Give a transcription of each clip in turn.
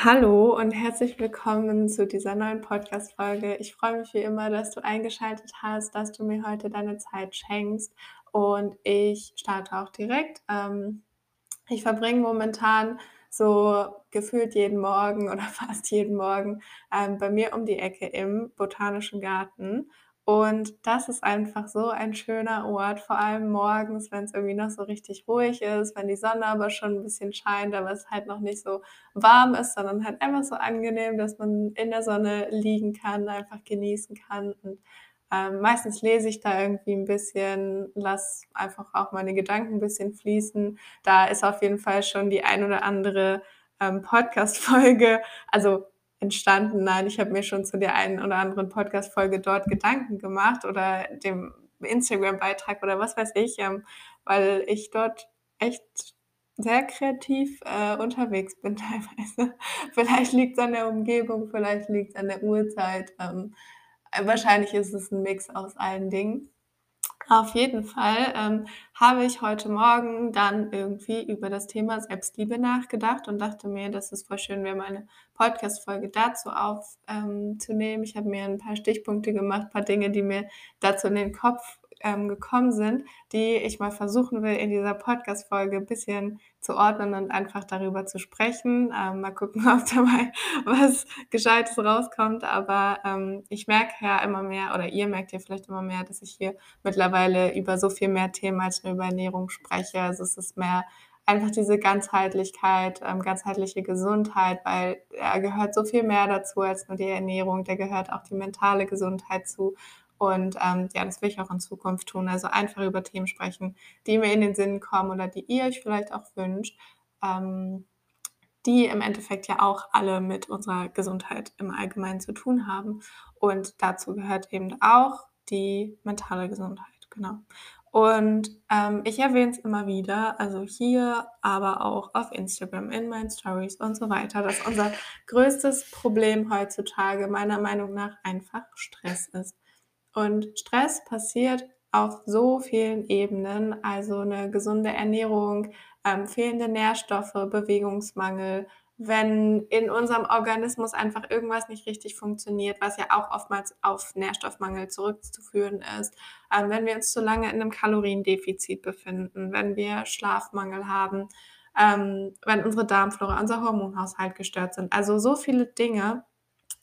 Hallo und herzlich willkommen zu dieser neuen Podcast-Folge. Ich freue mich wie immer, dass du eingeschaltet hast, dass du mir heute deine Zeit schenkst und ich starte auch direkt. Ähm, ich verbringe momentan so gefühlt jeden Morgen oder fast jeden Morgen ähm, bei mir um die Ecke im Botanischen Garten und das ist einfach so ein schöner Ort, vor allem morgens, wenn's irgendwie noch so richtig ruhig ist, wenn die Sonne aber schon 'n bisschen scheint, aber es halt noch nicht so warm ist, sondern halt einfach so angenehm, dass man in der Sonne liegen kann, einfach genießen kann und, ähm, meistens lese ich da irgendwie 'n bisschen, lasse einfach auch meine Gedanken 'n bisschen fließen. Da ist auf jeden Fall schon die ein oder andere, ähm, Podcast-Folge, also entstanden. Nein, ich habe mir schon zu der einen oder anderen Podcast-Folge dort Gedanken gemacht oder dem Instagram-Beitrag oder was weiß ich, ähm, weil ich dort echt sehr kreativ, äh, unterwegs bin teilweise. Vielleicht liegt's an der Umgebung, vielleicht liegt's an der Uhrzeit, ähm, äh, wahrscheinlich ist es 'n Mix aus allen Dingen. Auf jeden Fall, ähm, habe ich heute Morgen dann irgendwie über das Thema Selbstliebe nachgedacht und dachte mir, dass es voll schön wäre, mal 'ne Podcast-Folge dazu auf ähm. Ich habe mir 'n paar Stichpunkte gemacht, paar Dinge, die mir dazu in den Kopf, ähm, gekommen sind, die ich mal versuchen will, in dieser Podcast-Folge bisschen zu ordnen und einfach darüber zu sprechen. Ähm, mal gucken, ob dabei was Gescheites rauskommt, aber, ähm, ich merke ja immer mehr oder ihr merkt ja vielleicht immer mehr, dass ich hier mittlerweile über so viel mehr Themen als nur über Ernährung spreche. Also, es ist mehr einfach diese Ganzheitlichkeit, ähm, ganzheitliche Gesundheit, weil da gehört so viel mehr dazu als nur die Ernährung. Da gehört auch die mentale Gesundheit zu und, ähm, ja, das will ich auch in Zukunft tun. Also, einfach über Themen sprechen, die mir in den Sinn kommen oder die ihr euch vielleicht auch wünscht, ähm, die im Endeffekt ja auch alle mit unserer Gesundheit im Allgemeinen zu tun haben. Und dazu gehört eben auch die mentale Gesundheit, genau. Und, ähm, ich erwähne es immer wieder, also hier, aber auch auf Instagram, in meinen Stories und so weiter, dass unser größtes Problem heutzutage meiner Meinung nach einfach Stress ist. Und Stress passiert auf so vielen Ebenen, also 'ne gesunde Ernährung, ähm, fehlende Nährstoffe, Bewegungsmangel, wenn in unserem Organismus einfach irgendwas nicht richtig funktioniert, was ja auch oftmals auf Nährstoffmangel zurückzuführen ist, ähm, wenn wir uns zu lange in 'nem Kaloriendefizit befinden, wenn wir Schlafmangel haben, ähm, wenn unsere Darmflora, unser Hormonhaushalt gestört sind. Also, so viele Dinge.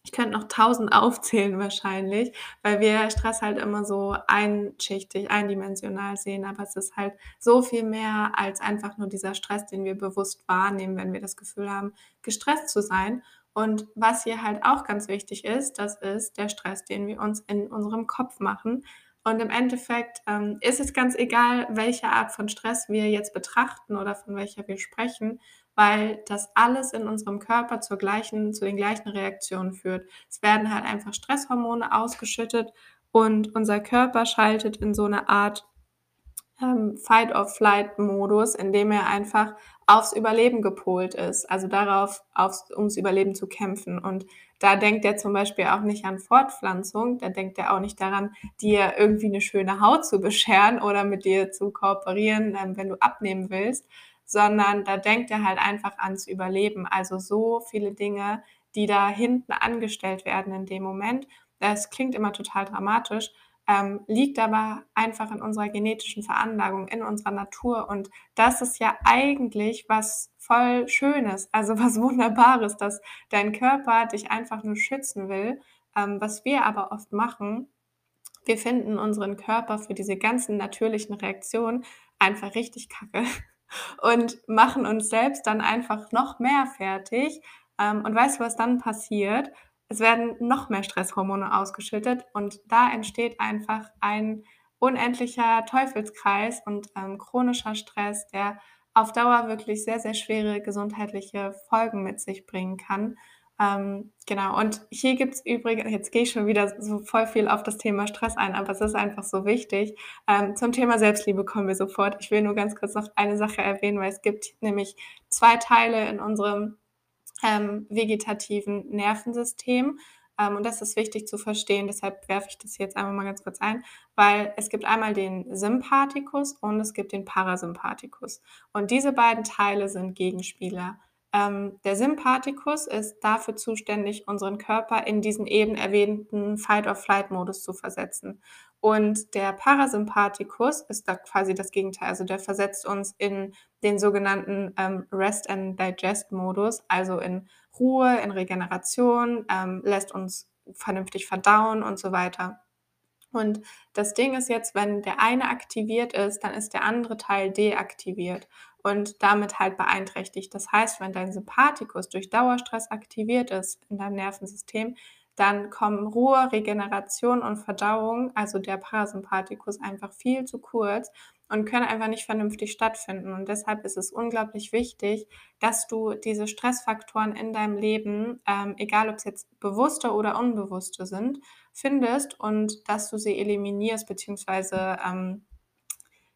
Ich könnte noch 1.000 aufzählen wahrscheinlich, weil wir Stress halt immer so einschichtig, eindimensional sehen, aber es ist halt so viel mehr als einfach nur dieser Stress, den wir bewusst wahrnehmen, wenn wir das Gefühl haben, gestresst zu sein. Und was hier halt auch ganz wichtig ist, das ist der Stress, den wir uns in unserem Kopf machen. Und im Endeffekt, ähm, ist es ganz egal, welche Art von Stress wir jetzt betrachten oder von welcher wir sprechen, weil das alles in unserem Körper zur gleichen zu den gleichen Reaktionen führt. Es werden halt einfach Stresshormone ausgeschüttet und unser Körper schaltet in so 'ne Art, ähm, Fight-or-Flight-Modus, in dem er einfach aufs Überleben gepolt ist, also darauf, aufs ums Überleben zu kämpfen. Und da denkt er zum Beispiel auch nicht an Fortpflanzung, da denkt er auch nicht daran, dir irgendwie 'ne schöne Haut zu bescheren oder mit dir zu kooperieren, ähm, wenn du abnehmen willst, sondern da denkt er halt einfach ans Überleben. Also, so viele Dinge, die da hinten angestellt werden in dem Moment. Das klingt immer total dramatisch, ähm, liegt aber einfach in unserer genetischen Veranlagung, in unserer Natur und das ist ja eigentlich was voll Schönes, also was Wunderbares, dass dein Körper dich einfach nur schützen will. Ähm, was wir aber oft machen, wir finden unseren Körper für diese ganzen natürlichen Reaktionen einfach richtig kacke und machen uns selbst dann einfach noch mehr fertig. Ähm, und weißt du, was dann passiert? Es werden noch mehr Stresshormone ausgeschüttet und da entsteht einfach ein unendlicher Teufelskreis und, ähm, chronischer Stress, der auf Dauer wirklich sehr, sehr schwere gesundheitliche Folgen mit sich bringen kann. Ähm, genau, und hier gibt's übrigen jetzt gehe ich schon wieder so voll viel auf das Thema Stress ein, aber es ist einfach so wichtig. Ähm, zum Thema Selbstliebe kommen wir sofort. Ich will nur ganz kurz noch eine Sache erwähnen, weil es gibt nämlich 2 Teile in unserem, ähm, vegetativen Nervensystem, ähm, und das ist wichtig zu verstehen, deshalb werfe ich das jetzt einfach mal ganz kurz ein, weil es gibt einmal den Sympathikus und es gibt den Parasympathikus. Und diese beiden Teile sind Gegenspieler. Ähm, der Sympathikus ist dafür zuständig, unseren Körper in diesen eben erwähnten Fight-or-Flight-Modus zu versetzen. Und der Parasympathikus ist da quasi das Gegenteil. Also der versetzt uns in den sogenannten ähm, Rest and Digest Modus, also in Ruhe, in Regeneration, ähm, lässt uns vernünftig verdauen und so weiter. Und das Ding ist jetzt, wenn der eine aktiviert ist, dann ist der andere Teil deaktiviert und damit halt beeinträchtigt. Das heißt, wenn dein Sympathikus durch Dauerstress aktiviert ist in deinem Nervensystem, dann kommen Ruhe, Regeneration und Verdauung, also der Parasympathikus, einfach viel zu kurz und können einfach nicht vernünftig stattfinden. Und deshalb ist es unglaublich wichtig, dass du diese Stressfaktoren in deinem Leben, ähm, egal ob es jetzt bewusste oder unbewusste sind, findest und dass du sie eliminierst, beziehungsweise ähm,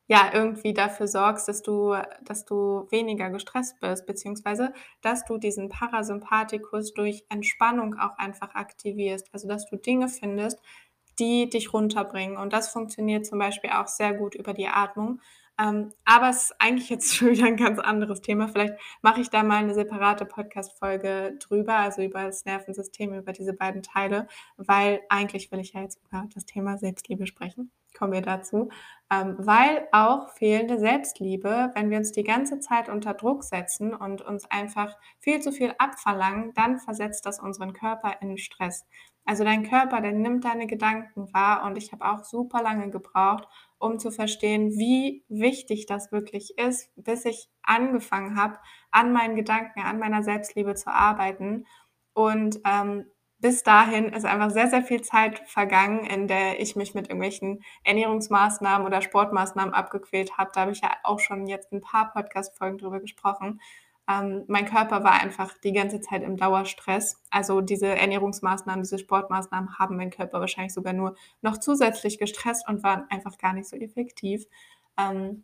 ja, irgendwie dafür sorgst, dass du, dass du weniger gestresst bist, beziehungsweise dass du diesen Parasympathikus durch Entspannung auch einfach aktivierst. Also dass du Dinge findest, die dich runterbringen. Und das funktioniert zum Beispiel auch sehr gut über die Atmung. Ähm, aber es ist eigentlich jetzt schon wieder ein ganz anderes Thema. Vielleicht mache ich da mal eine separate Podcast-Folge drüber, also über das Nervensystem, über diese beiden Teile, weil eigentlich will ich ja jetzt über das Thema Selbstliebe sprechen. Kommen wir dazu. Ähm, weil auch fehlende Selbstliebe, wenn wir uns die ganze Zeit unter Druck setzen und uns einfach viel zu viel abverlangen, dann versetzt das unseren Körper in Stress. Also dein Körper, der nimmt deine Gedanken wahr und ich habe auch super lange gebraucht, um zu verstehen, wie wichtig das wirklich ist, bis ich angefangen habe, an meinen Gedanken, an meiner Selbstliebe zu arbeiten. Und ähm, bis dahin ist einfach sehr, sehr viel Zeit vergangen, in der ich mich mit irgendwelchen Ernährungsmaßnahmen oder Sportmaßnahmen abgequält habe. Da habe ich ja auch schon jetzt ein paar Podcast-Folgen drüber gesprochen. Ähm, mein Körper war einfach die ganze Zeit im Dauerstress. Also diese Ernährungsmaßnahmen, diese Sportmaßnahmen haben meinen Körper wahrscheinlich sogar nur noch zusätzlich gestresst und waren einfach gar nicht so effektiv. Ähm,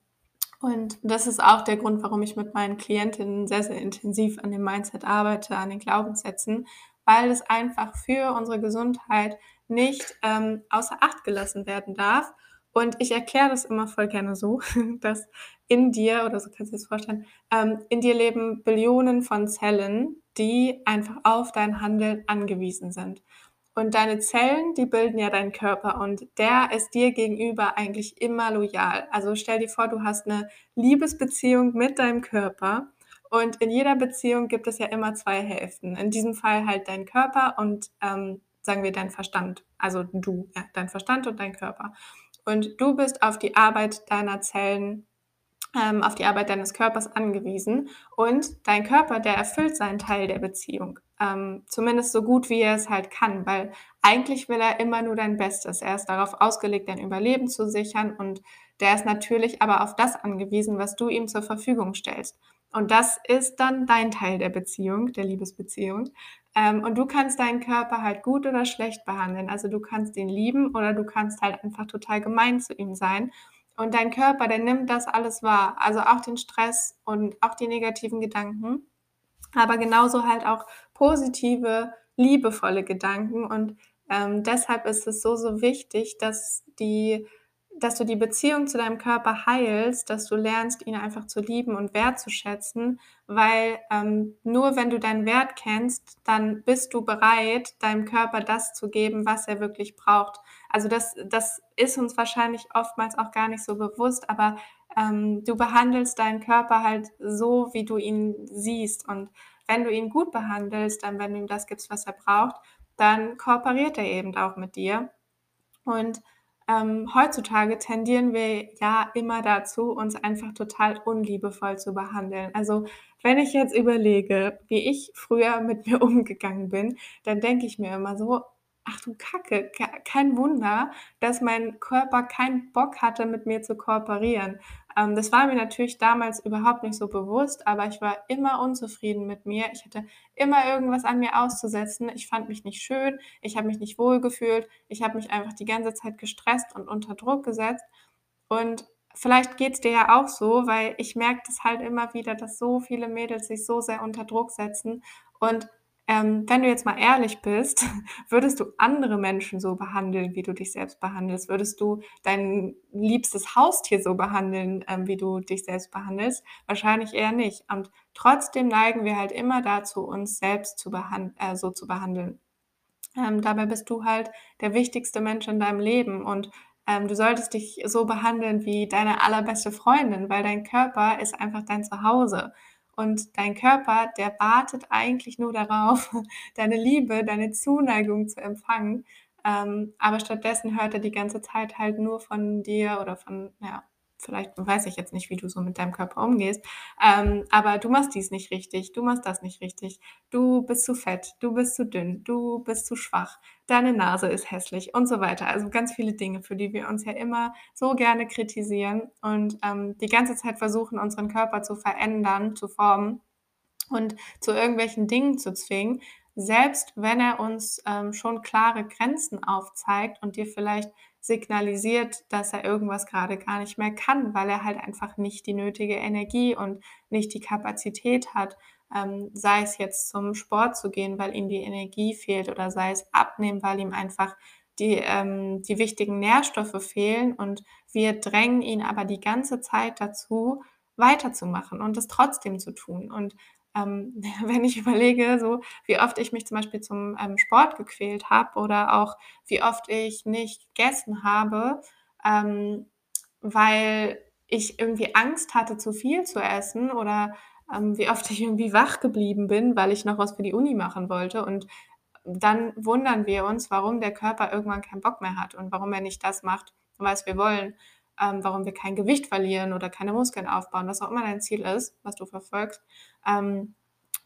und das ist auch der Grund, warum ich mit meinen Klientinnen sehr, sehr intensiv an dem Mindset arbeite, an den Glaubenssätzen, weil es einfach für unsere Gesundheit nicht ähm, außer Acht gelassen werden darf. Und ich erkläre das immer voll gerne so, dass in dir, oder so kannst du das vorstellen, ähm, in dir leben Billionen von Zellen, die einfach auf dein Handeln angewiesen sind. Und deine Zellen, die bilden ja deinen Körper und der ist dir gegenüber eigentlich immer loyal. Also stell dir vor, du hast eine Liebesbeziehung mit deinem Körper und in jeder Beziehung gibt es ja immer zwei Hälften. In diesem Fall halt dein Körper und ähm, sagen wir dein Verstand. Also du, ja, dein Verstand und dein Körper. Und du bist auf die Arbeit deiner Zellen ähm, auf die Arbeit deines Körpers angewiesen und dein Körper, der erfüllt seinen Teil der Beziehung. Ähm, zumindest so gut, wie er es halt kann, weil eigentlich will er immer nur dein Bestes. Er ist darauf ausgelegt, dein Überleben zu sichern und der ist natürlich aber auf das angewiesen, was du ihm zur Verfügung stellst. Und das ist dann dein Teil der Beziehung, der Liebesbeziehung. Ähm, und du kannst deinen Körper halt gut oder schlecht behandeln. Also du kannst ihn lieben oder du kannst halt einfach total gemein zu ihm sein. Und dein Körper, der nimmt das alles wahr. Also auch den Stress und auch die negativen Gedanken. Aber genauso halt auch positive, liebevolle Gedanken. Und ähm, deshalb ist es so, so wichtig, dass die dass du die Beziehung zu deinem Körper heilst, dass du lernst, ihn einfach zu lieben und wertzuschätzen, weil ähm, nur wenn du deinen Wert kennst, dann bist du bereit, deinem Körper das zu geben, was er wirklich braucht. Also das, das ist uns wahrscheinlich oftmals auch gar nicht so bewusst, aber ähm, du behandelst deinen Körper halt so, wie du ihn siehst. Und wenn du ihn gut behandelst, dann wenn du ihm das gibst, was er braucht, dann kooperiert er eben auch mit dir. Und ähm, heutzutage tendieren wir ja immer dazu, uns einfach total unliebevoll zu behandeln. Also wenn ich jetzt überlege, wie ich früher mit mir umgegangen bin, dann denke ich mir immer so, ach du Kacke, kein Wunder, dass mein Körper keinen Bock hatte, mit mir zu kooperieren. Ähm, das war mir natürlich damals überhaupt nicht so bewusst, aber ich war immer unzufrieden mit mir. Ich hatte immer irgendwas an mir auszusetzen. Ich fand mich nicht schön, ich habe mich nicht wohl gefühlt, ich habe mich einfach die ganze Zeit gestresst und unter Druck gesetzt. Und vielleicht geht es dir ja auch so, weil ich merke das halt immer wieder, dass so viele Mädels sich so sehr unter Druck setzen und ähm, wenn du jetzt mal ehrlich bist, würdest du andere Menschen so behandeln, wie du dich selbst behandelst? Würdest du dein liebstes Haustier so behandeln, ähm, wie du dich selbst behandelst? Wahrscheinlich eher nicht. Und trotzdem neigen wir halt immer dazu, uns selbst zu äh, so zu behandeln. Ähm, dabei bist du halt der wichtigste Mensch in deinem Leben und ähm, du solltest dich so behandeln wie deine allerbeste Freundin, weil dein Körper ist einfach dein Zuhause. Und dein Körper, der wartet eigentlich nur darauf, deine Liebe, deine Zuneigung zu empfangen. Ähm, aber stattdessen hört er die ganze Zeit halt nur von dir oder von, ja, vielleicht weiß ich jetzt nicht, wie du so mit deinem Körper umgehst, ähm, aber du machst dies nicht richtig, du machst das nicht richtig, du bist zu fett, du bist zu dünn, du bist zu schwach, deine Nase ist hässlich und so weiter. Also ganz viele Dinge, für die wir uns ja immer so gerne kritisieren und ähm, die ganze Zeit versuchen, unseren Körper zu verändern, zu formen und zu irgendwelchen Dingen zu zwingen, selbst wenn er uns ähm, schon klare Grenzen aufzeigt und dir vielleicht signalisiert, dass er irgendwas gerade gar nicht mehr kann, weil er halt einfach nicht die nötige Energie und nicht die Kapazität hat, ähm, sei es jetzt zum Sport zu gehen, weil ihm die Energie fehlt oder sei es abnehmen, weil ihm einfach die, ähm, die wichtigen Nährstoffe fehlen und wir drängen ihn aber die ganze Zeit dazu, weiterzumachen und es trotzdem zu tun. Und ähm, wenn ich überlege, so wie oft ich mich zum Beispiel zum ähm, Sport gequält habe oder auch wie oft ich nicht gegessen habe, ähm, weil ich irgendwie Angst hatte, zu viel zu essen oder ähm, wie oft ich irgendwie wach geblieben bin, weil ich noch was für die Uni machen wollte. Und dann wundern wir uns, warum der Körper irgendwann keinen Bock mehr hat und warum er nicht das macht, was wir wollen, ähm, warum wir kein Gewicht verlieren oder keine Muskeln aufbauen, was auch immer dein Ziel ist, was du verfolgst, ähm,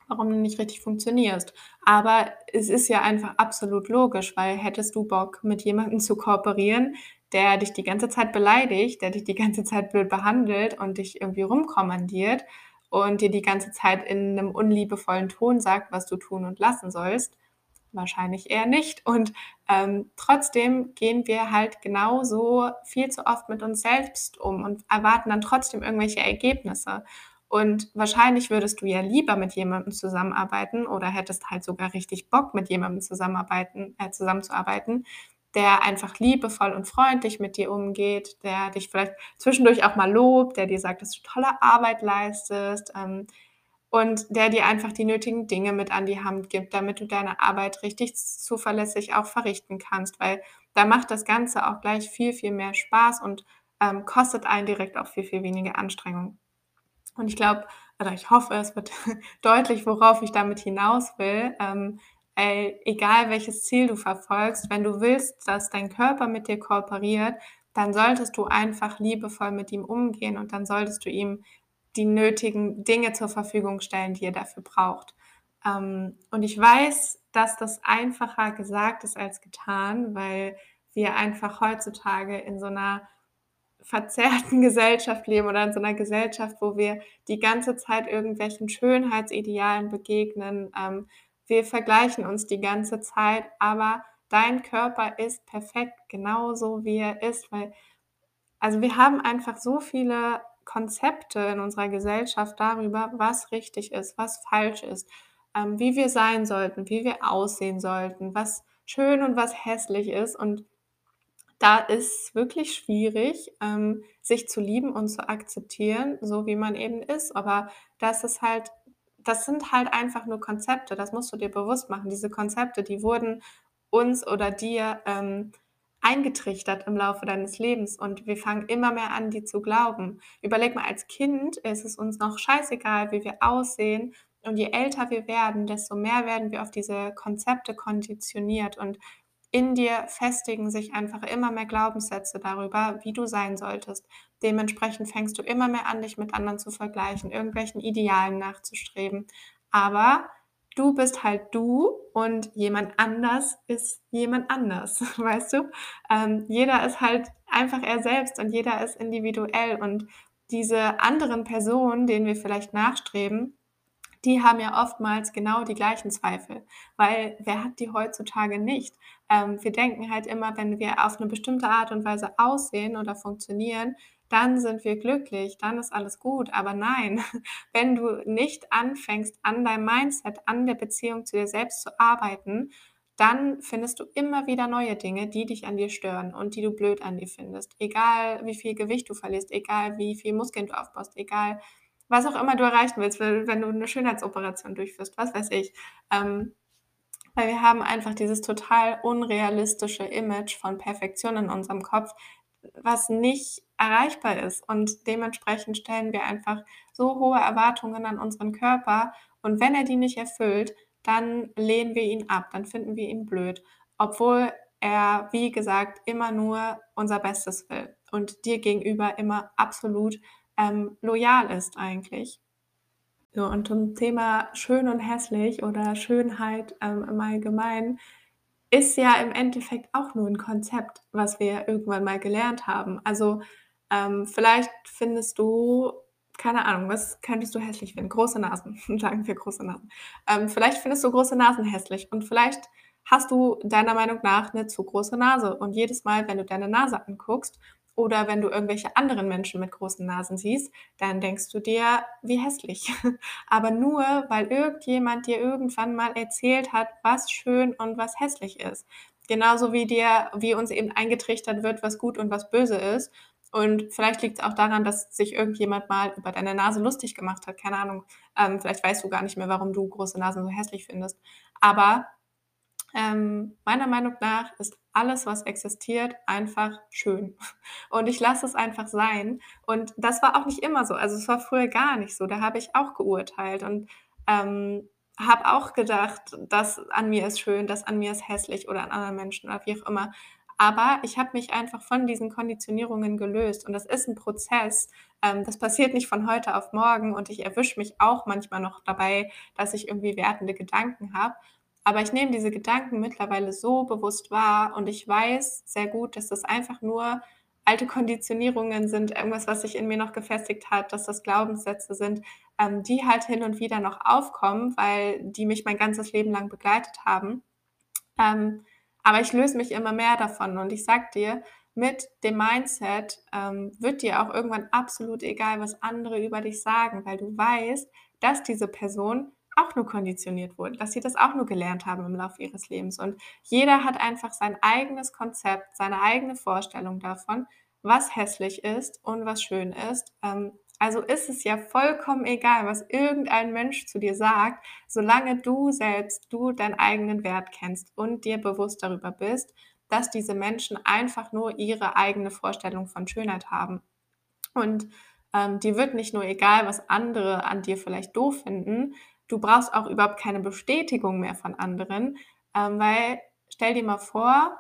warum du nicht richtig funktionierst. Aber es ist ja einfach absolut logisch, weil hättest du Bock, mit jemandem zu kooperieren, der dich die ganze Zeit beleidigt, der dich die ganze Zeit blöd behandelt und dich irgendwie rumkommandiert und dir die ganze Zeit in einem unliebevollen Ton sagt, was du tun und lassen sollst, Wahrscheinlich eher nicht. Und ähm, trotzdem gehen wir halt genauso viel zu oft mit uns selbst um und erwarten dann trotzdem irgendwelche Ergebnisse. Und wahrscheinlich würdest du ja lieber mit jemandem zusammenarbeiten oder hättest halt sogar richtig Bock, mit jemandem zusammenarbeiten, äh, zusammenzuarbeiten, der einfach liebevoll und freundlich mit dir umgeht, der dich vielleicht zwischendurch auch mal lobt, der dir sagt, dass du tolle Arbeit leistest, ähm, und der dir einfach die nötigen Dinge mit an die Hand gibt, damit du deine Arbeit richtig zuverlässig auch verrichten kannst, weil da macht das Ganze auch gleich viel, viel mehr Spaß und ähm, kostet einen direkt auch viel, viel weniger Anstrengung. Und ich glaube, oder ich hoffe, es wird deutlich, worauf ich damit hinaus will. Ähm, ey, egal welches Ziel du verfolgst, wenn du willst, dass dein Körper mit dir kooperiert, dann solltest du einfach liebevoll mit ihm umgehen und dann solltest du ihm die nötigen Dinge zur Verfügung stellen, die ihr dafür braucht. Ähm, und ich weiß, dass das einfacher gesagt ist als getan, weil wir einfach heutzutage in so einer verzerrten Gesellschaft leben oder in so einer Gesellschaft, wo wir die ganze Zeit irgendwelchen Schönheitsidealen begegnen. Ähm, wir vergleichen uns die ganze Zeit, aber dein Körper ist perfekt genauso, wie er ist, weil also wir haben einfach so viele Konzepte in unserer Gesellschaft darüber, was richtig ist, was falsch ist, ähm, wie wir sein sollten, wie wir aussehen sollten, was schön und was hässlich ist. Und da ist wirklich schwierig, ähm, sich zu lieben und zu akzeptieren, so wie man eben ist. Aber das ist halt, das sind halt einfach nur Konzepte, das musst du dir bewusst machen. Diese Konzepte, die wurden uns oder dir ähm, eingetrichtert im Laufe deines Lebens und wir fangen immer mehr an, die zu glauben. Überleg mal, als Kind ist es uns noch scheißegal, wie wir aussehen und je älter wir werden, desto mehr werden wir auf diese Konzepte konditioniert und in dir festigen sich einfach immer mehr Glaubenssätze darüber, wie du sein solltest. Dementsprechend fängst du immer mehr an, dich mit anderen zu vergleichen, irgendwelchen Idealen nachzustreben. Aber du bist halt du und jemand anders ist jemand anders, weißt du? Ähm, jeder ist halt einfach er selbst und jeder ist individuell und diese anderen Personen, denen wir vielleicht nachstreben, die haben ja oftmals genau die gleichen Zweifel, weil wer hat die heutzutage nicht? Ähm, wir denken halt immer, wenn wir auf eine bestimmte Art und Weise aussehen oder funktionieren, dann sind wir glücklich, dann ist alles gut. Aber nein, wenn du nicht anfängst, an deinem Mindset, an der Beziehung zu dir selbst zu arbeiten, dann findest du immer wieder neue Dinge, die dich an dir stören und die du blöd an dir findest. Egal wie viel Gewicht du verlierst, egal wie viel Muskeln du aufbaust, egal was auch immer du erreichen willst, wenn du eine Schönheitsoperation durchführst, was weiß ich. Ähm, weil wir haben einfach dieses total unrealistische Image von Perfektion in unserem Kopf, was nicht erreichbar ist. Und dementsprechend stellen wir einfach so hohe Erwartungen an unseren Körper. Und wenn er die nicht erfüllt, dann lehnen wir ihn ab, dann finden wir ihn blöd. Obwohl er, wie gesagt, immer nur unser Bestes will und dir gegenüber immer absolut ähm, loyal ist eigentlich. So, und zum Thema schön und hässlich oder Schönheit ähm, im Allgemeinen ist ja im Endeffekt auch nur ein Konzept, was wir irgendwann mal gelernt haben. Also ähm, vielleicht findest du, keine Ahnung, was könntest du hässlich finden? Große Nasen, sagen wir große Nasen. Ähm, vielleicht findest du große Nasen hässlich und vielleicht hast du deiner Meinung nach eine zu große Nase. Und jedes Mal, wenn du deine Nase anguckst oder wenn du irgendwelche anderen Menschen mit großen Nasen siehst, dann denkst du dir, wie hässlich. Aber nur, weil irgendjemand dir irgendwann mal erzählt hat, was schön und was hässlich ist. Genauso wie dir, wie uns eben eingetrichtert wird, was gut und was böse ist. Und vielleicht liegt es auch daran, dass sich irgendjemand mal über deine Nase lustig gemacht hat. Keine Ahnung. Ähm, vielleicht weißt du gar nicht mehr, warum du große Nasen so hässlich findest. Aber ähm, meiner Meinung nach ist alles, was existiert, einfach schön. Und ich lasse es einfach sein. Und das war auch nicht immer so. Also es war früher gar nicht so. Da habe ich auch geurteilt und ähm, habe auch gedacht, das an mir ist schön, das an mir ist hässlich oder an anderen Menschen oder wie auch immer. Aber ich habe mich einfach von diesen Konditionierungen gelöst. Und das ist ein Prozess. Ähm, das passiert nicht von heute auf morgen. Und ich erwische mich auch manchmal noch dabei, dass ich irgendwie wertende Gedanken habe. Aber ich nehme diese Gedanken mittlerweile so bewusst wahr und ich weiß sehr gut, dass das einfach nur alte Konditionierungen sind, irgendwas, was sich in mir noch gefestigt hat, dass das Glaubenssätze sind, ähm, die halt hin und wieder noch aufkommen, weil die mich mein ganzes Leben lang begleitet haben. Ähm, aber ich löse mich immer mehr davon und ich sag dir, mit dem Mindset ähm, wird dir auch irgendwann absolut egal, was andere über dich sagen, weil du weißt, dass diese Person auch nur konditioniert wurden, dass sie das auch nur gelernt haben im Laufe ihres Lebens. Und jeder hat einfach sein eigenes Konzept, seine eigene Vorstellung davon, was hässlich ist und was schön ist. Ähm, also ist es ja vollkommen egal, was irgendein Mensch zu dir sagt, solange du selbst, du deinen eigenen Wert kennst und dir bewusst darüber bist, dass diese Menschen einfach nur ihre eigene Vorstellung von Schönheit haben. Und ähm, dir wird nicht nur egal, was andere an dir vielleicht doof finden, Du brauchst auch überhaupt keine Bestätigung mehr von anderen, ähm, weil stell dir mal vor,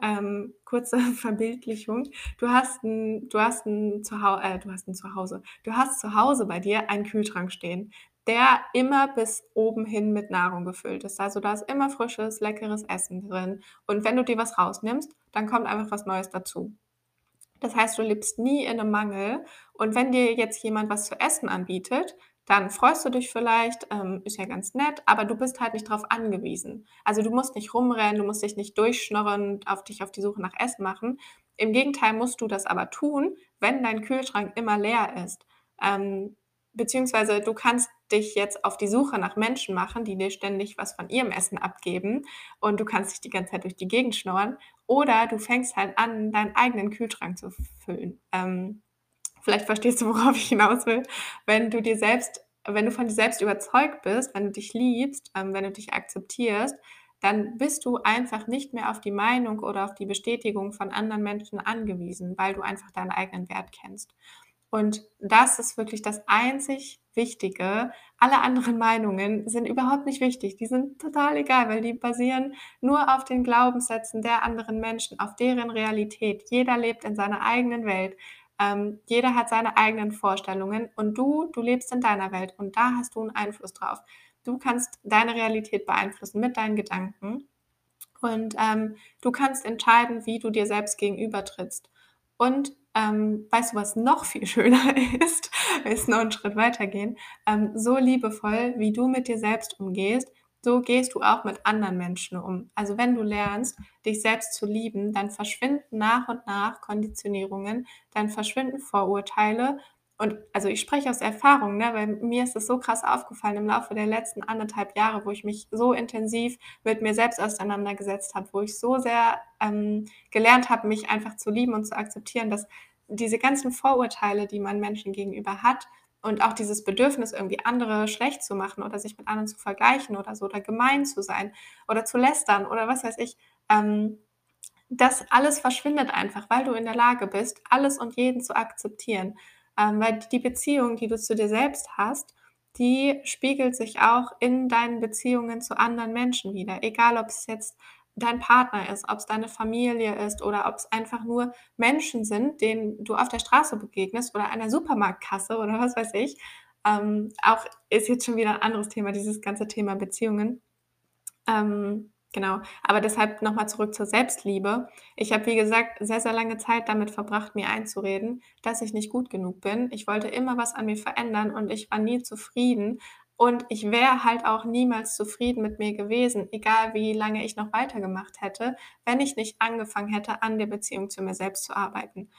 ähm, kurze Verbildlichung. Du hast ein, du hast ein Zuhause, äh, du hast ein Zuhause. Du hast zu Hause bei dir einen Kühlschrank stehen, der immer bis oben hin mit Nahrung gefüllt ist. Also da ist immer frisches, leckeres Essen drin. Und wenn du dir was rausnimmst, dann kommt einfach was Neues dazu. Das heißt, du lebst nie in einem Mangel. Und wenn dir jetzt jemand was zu essen anbietet, dann freust du dich vielleicht, ähm, ist ja ganz nett, aber du bist halt nicht darauf angewiesen. Also du musst nicht rumrennen, du musst dich nicht durchschnorren und auf dich auf die Suche nach Essen machen. Im Gegenteil musst du das aber tun, wenn dein Kühlschrank immer leer ist. Ähm, beziehungsweise du kannst dich jetzt auf die Suche nach Menschen machen, die dir ständig was von ihrem Essen abgeben und du kannst dich die ganze Zeit durch die Gegend schnorren oder du fängst halt an, deinen eigenen Kühlschrank zu füllen. Ähm, vielleicht verstehst du, worauf ich hinaus will, wenn du dir selbst, wenn du von dir selbst überzeugt bist, wenn du dich liebst, ähm, wenn du dich akzeptierst, dann bist du einfach nicht mehr auf die Meinung oder auf die Bestätigung von anderen Menschen angewiesen, weil du einfach deinen eigenen Wert kennst. Und das ist wirklich das einzig Wichtige. Alle anderen Meinungen sind überhaupt nicht wichtig. Die sind total egal, weil die basieren nur auf den Glaubenssätzen der anderen Menschen, auf deren Realität. Jeder lebt in seiner eigenen Welt. Ähm, jeder hat seine eigenen Vorstellungen und du, du lebst in deiner Welt und da hast du einen Einfluss drauf. Du kannst deine Realität beeinflussen mit deinen Gedanken und ähm, du kannst entscheiden, wie du dir selbst gegenüber trittst. Und ähm, weißt du, was noch viel schöner ist, wenn es noch einen Schritt weitergehen, ähm, so liebevoll, wie du mit dir selbst umgehst, so gehst du auch mit anderen Menschen um. Also wenn du lernst, dich selbst zu lieben, dann verschwinden nach und nach Konditionierungen, dann verschwinden Vorurteile. Und also ich spreche aus Erfahrung, ne, weil mir ist es so krass aufgefallen im Laufe der letzten anderthalb Jahre, wo ich mich so intensiv mit mir selbst auseinandergesetzt habe, wo ich so sehr ähm, gelernt habe, mich einfach zu lieben und zu akzeptieren, dass diese ganzen Vorurteile, die man Menschen gegenüber hat, und auch dieses Bedürfnis, irgendwie andere schlecht zu machen oder sich mit anderen zu vergleichen oder so oder gemein zu sein oder zu lästern oder was weiß ich, ähm, das alles verschwindet einfach, weil du in der Lage bist, alles und jeden zu akzeptieren. Ähm, weil die Beziehung, die du zu dir selbst hast, die spiegelt sich auch in deinen Beziehungen zu anderen Menschen wieder. Egal, ob es jetzt dein Partner ist, ob es deine Familie ist oder ob es einfach nur Menschen sind, denen du auf der Straße begegnest oder einer Supermarktkasse oder was weiß ich. Ähm, auch ist jetzt schon wieder ein anderes Thema, dieses ganze Thema Beziehungen. Ähm, genau, aber deshalb nochmal zurück zur Selbstliebe. Ich habe, wie gesagt, sehr, sehr lange Zeit damit verbracht, mir einzureden, dass ich nicht gut genug bin. Ich wollte immer was an mir verändern und ich war nie zufrieden. Und ich wäre halt auch niemals zufrieden mit mir gewesen, egal wie lange ich noch weitergemacht hätte, wenn ich nicht angefangen hätte, an der Beziehung zu mir selbst zu arbeiten.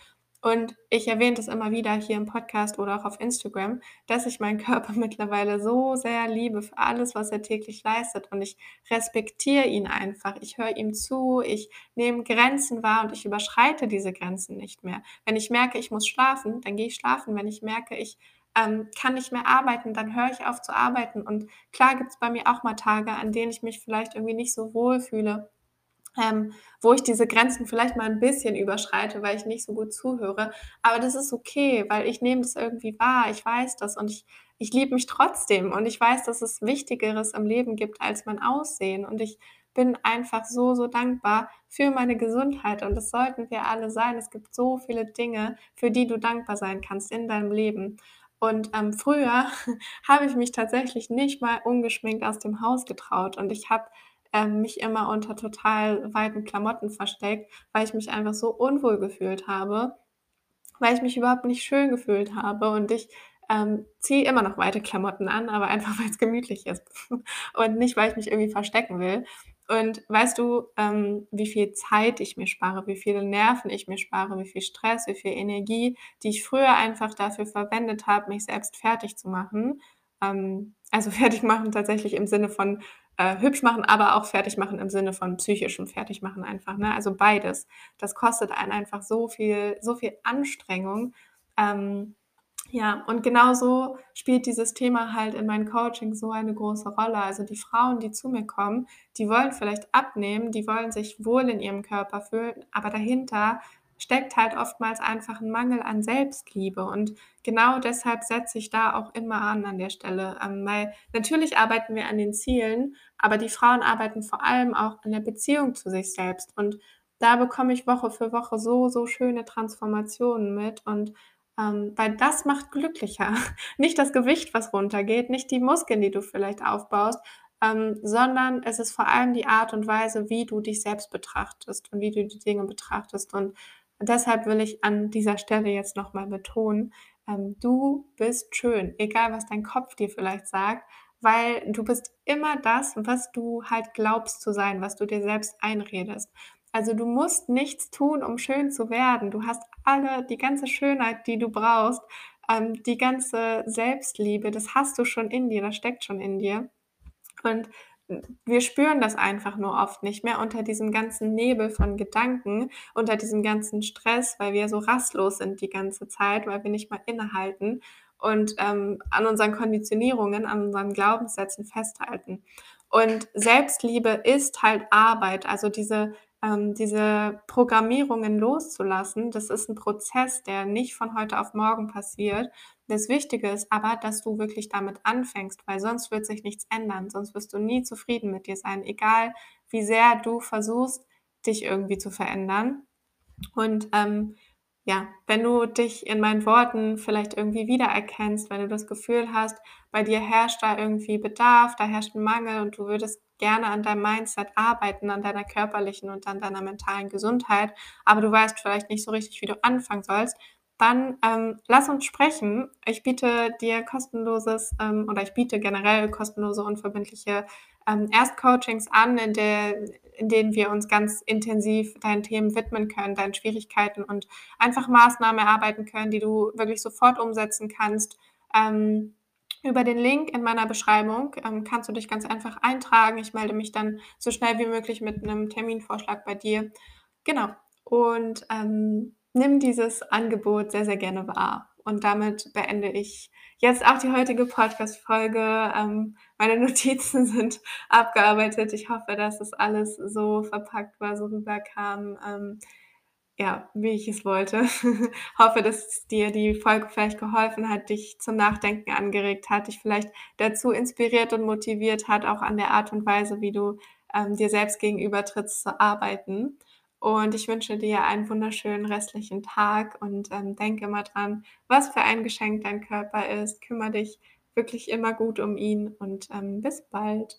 Und ich erwähne das immer wieder hier im Podcast oder auch auf Instagram, dass ich meinen Körper mittlerweile so sehr liebe für alles, was er täglich leistet. Und ich respektiere ihn einfach. Ich höre ihm zu, ich nehme Grenzen wahr und ich überschreite diese Grenzen nicht mehr. Wenn ich merke, ich muss schlafen, dann gehe ich schlafen. Wenn ich merke, ich ähm, kann nicht mehr arbeiten, dann höre ich auf zu arbeiten. Und klar gibt es bei mir auch mal Tage, an denen ich mich vielleicht irgendwie nicht so wohl fühle, ähm, wo ich diese Grenzen vielleicht mal ein bisschen überschreite, weil ich nicht so gut zuhöre. Aber das ist okay, weil ich nehme das irgendwie wahr, ich weiß das und ich, ich liebe mich trotzdem und ich weiß, dass es Wichtigeres im Leben gibt als mein Aussehen. Und ich bin einfach so, so dankbar für meine Gesundheit und das sollten wir alle sein. Es gibt so viele Dinge, für die du dankbar sein kannst in deinem Leben. Und ähm, früher habe ich mich tatsächlich nicht mal ungeschminkt aus dem Haus getraut und ich habe ähm, mich immer unter total weiten Klamotten versteckt, weil ich mich einfach so unwohl gefühlt habe, weil ich mich überhaupt nicht schön gefühlt habe und ich ähm, ziehe immer noch weite Klamotten an, aber einfach weil es gemütlich ist und nicht, weil ich mich irgendwie verstecken will. Und weißt du, ähm, wie viel Zeit ich mir spare, wie viele Nerven ich mir spare, wie viel Stress, wie viel Energie, die ich früher einfach dafür verwendet habe, mich selbst fertig zu machen. Ähm, also fertig machen tatsächlich im Sinne von äh, hübsch machen, aber auch fertig machen im Sinne von psychischem fertig machen einfach. Ne? Also beides. Das kostet einen einfach so viel, so viel Anstrengung. Ähm, ja, und genauso spielt dieses Thema halt in meinen Coachings so eine große Rolle. Also die Frauen, die zu mir kommen, die wollen vielleicht abnehmen, die wollen sich wohl in ihrem Körper fühlen, aber dahinter steckt halt oftmals einfach ein Mangel an Selbstliebe. Und genau deshalb setze ich da auch immer an an der Stelle. Ähm, weil natürlich arbeiten wir an den Zielen, aber die Frauen arbeiten vor allem auch an der Beziehung zu sich selbst. Und da bekomme ich Woche für Woche so, so schöne Transformationen mit. Und ähm, weil das macht glücklicher. Nicht das Gewicht, was runtergeht, nicht die Muskeln, die du vielleicht aufbaust, ähm, sondern es ist vor allem die Art und Weise, wie du dich selbst betrachtest und wie du die Dinge betrachtest. Und deshalb will ich an dieser Stelle jetzt nochmal betonen, ähm, du bist schön, egal was dein Kopf dir vielleicht sagt, weil du bist immer das, was du halt glaubst zu sein, was du dir selbst einredest. Also du musst nichts tun, um schön zu werden. Du hast alle, die ganze Schönheit, die du brauchst, ähm, die ganze Selbstliebe, das hast du schon in dir, das steckt schon in dir. Und wir spüren das einfach nur oft nicht mehr unter diesem ganzen Nebel von Gedanken, unter diesem ganzen Stress, weil wir so rastlos sind die ganze Zeit, weil wir nicht mal innehalten und ähm, an unseren Konditionierungen, an unseren Glaubenssätzen festhalten. Und Selbstliebe ist halt Arbeit, also diese ähm, diese Programmierungen loszulassen, das ist ein Prozess, der nicht von heute auf morgen passiert. Das Wichtige ist aber, dass du wirklich damit anfängst, weil sonst wird sich nichts ändern, sonst wirst du nie zufrieden mit dir sein, egal wie sehr du versuchst, dich irgendwie zu verändern. Und ähm, ja, wenn du dich in meinen Worten vielleicht irgendwie wiedererkennst, wenn du das Gefühl hast, bei dir herrscht da irgendwie Bedarf, da herrscht ein Mangel und du würdest gerne an deinem Mindset arbeiten, an deiner körperlichen und an deiner mentalen Gesundheit, aber du weißt vielleicht nicht so richtig, wie du anfangen sollst, dann ähm, lass uns sprechen. Ich biete dir kostenloses ähm, oder ich biete generell kostenlose, unverbindliche ähm, Erstcoachings an, in, der, in denen wir uns ganz intensiv deinen Themen widmen können, deinen Schwierigkeiten und einfach Maßnahmen erarbeiten können, die du wirklich sofort umsetzen kannst. Ähm, über den Link in meiner Beschreibung ähm, kannst du dich ganz einfach eintragen. Ich melde mich dann so schnell wie möglich mit einem Terminvorschlag bei dir. Genau. Und ähm, nimm dieses Angebot sehr, sehr gerne wahr. Und damit beende ich jetzt auch die heutige Podcast-Folge. Ähm, meine Notizen sind abgearbeitet. Ich hoffe, dass es alles so verpackt war, so rüberkam. Ja, wie ich es wollte. hoffe, dass dir die Folge vielleicht geholfen hat, dich zum Nachdenken angeregt hat, dich vielleicht dazu inspiriert und motiviert hat, auch an der Art und Weise, wie du ähm, dir selbst gegenüber trittst, zu arbeiten. Und ich wünsche dir einen wunderschönen restlichen Tag und ähm, denke immer dran, was für ein Geschenk dein Körper ist. Kümmere dich wirklich immer gut um ihn und ähm, bis bald.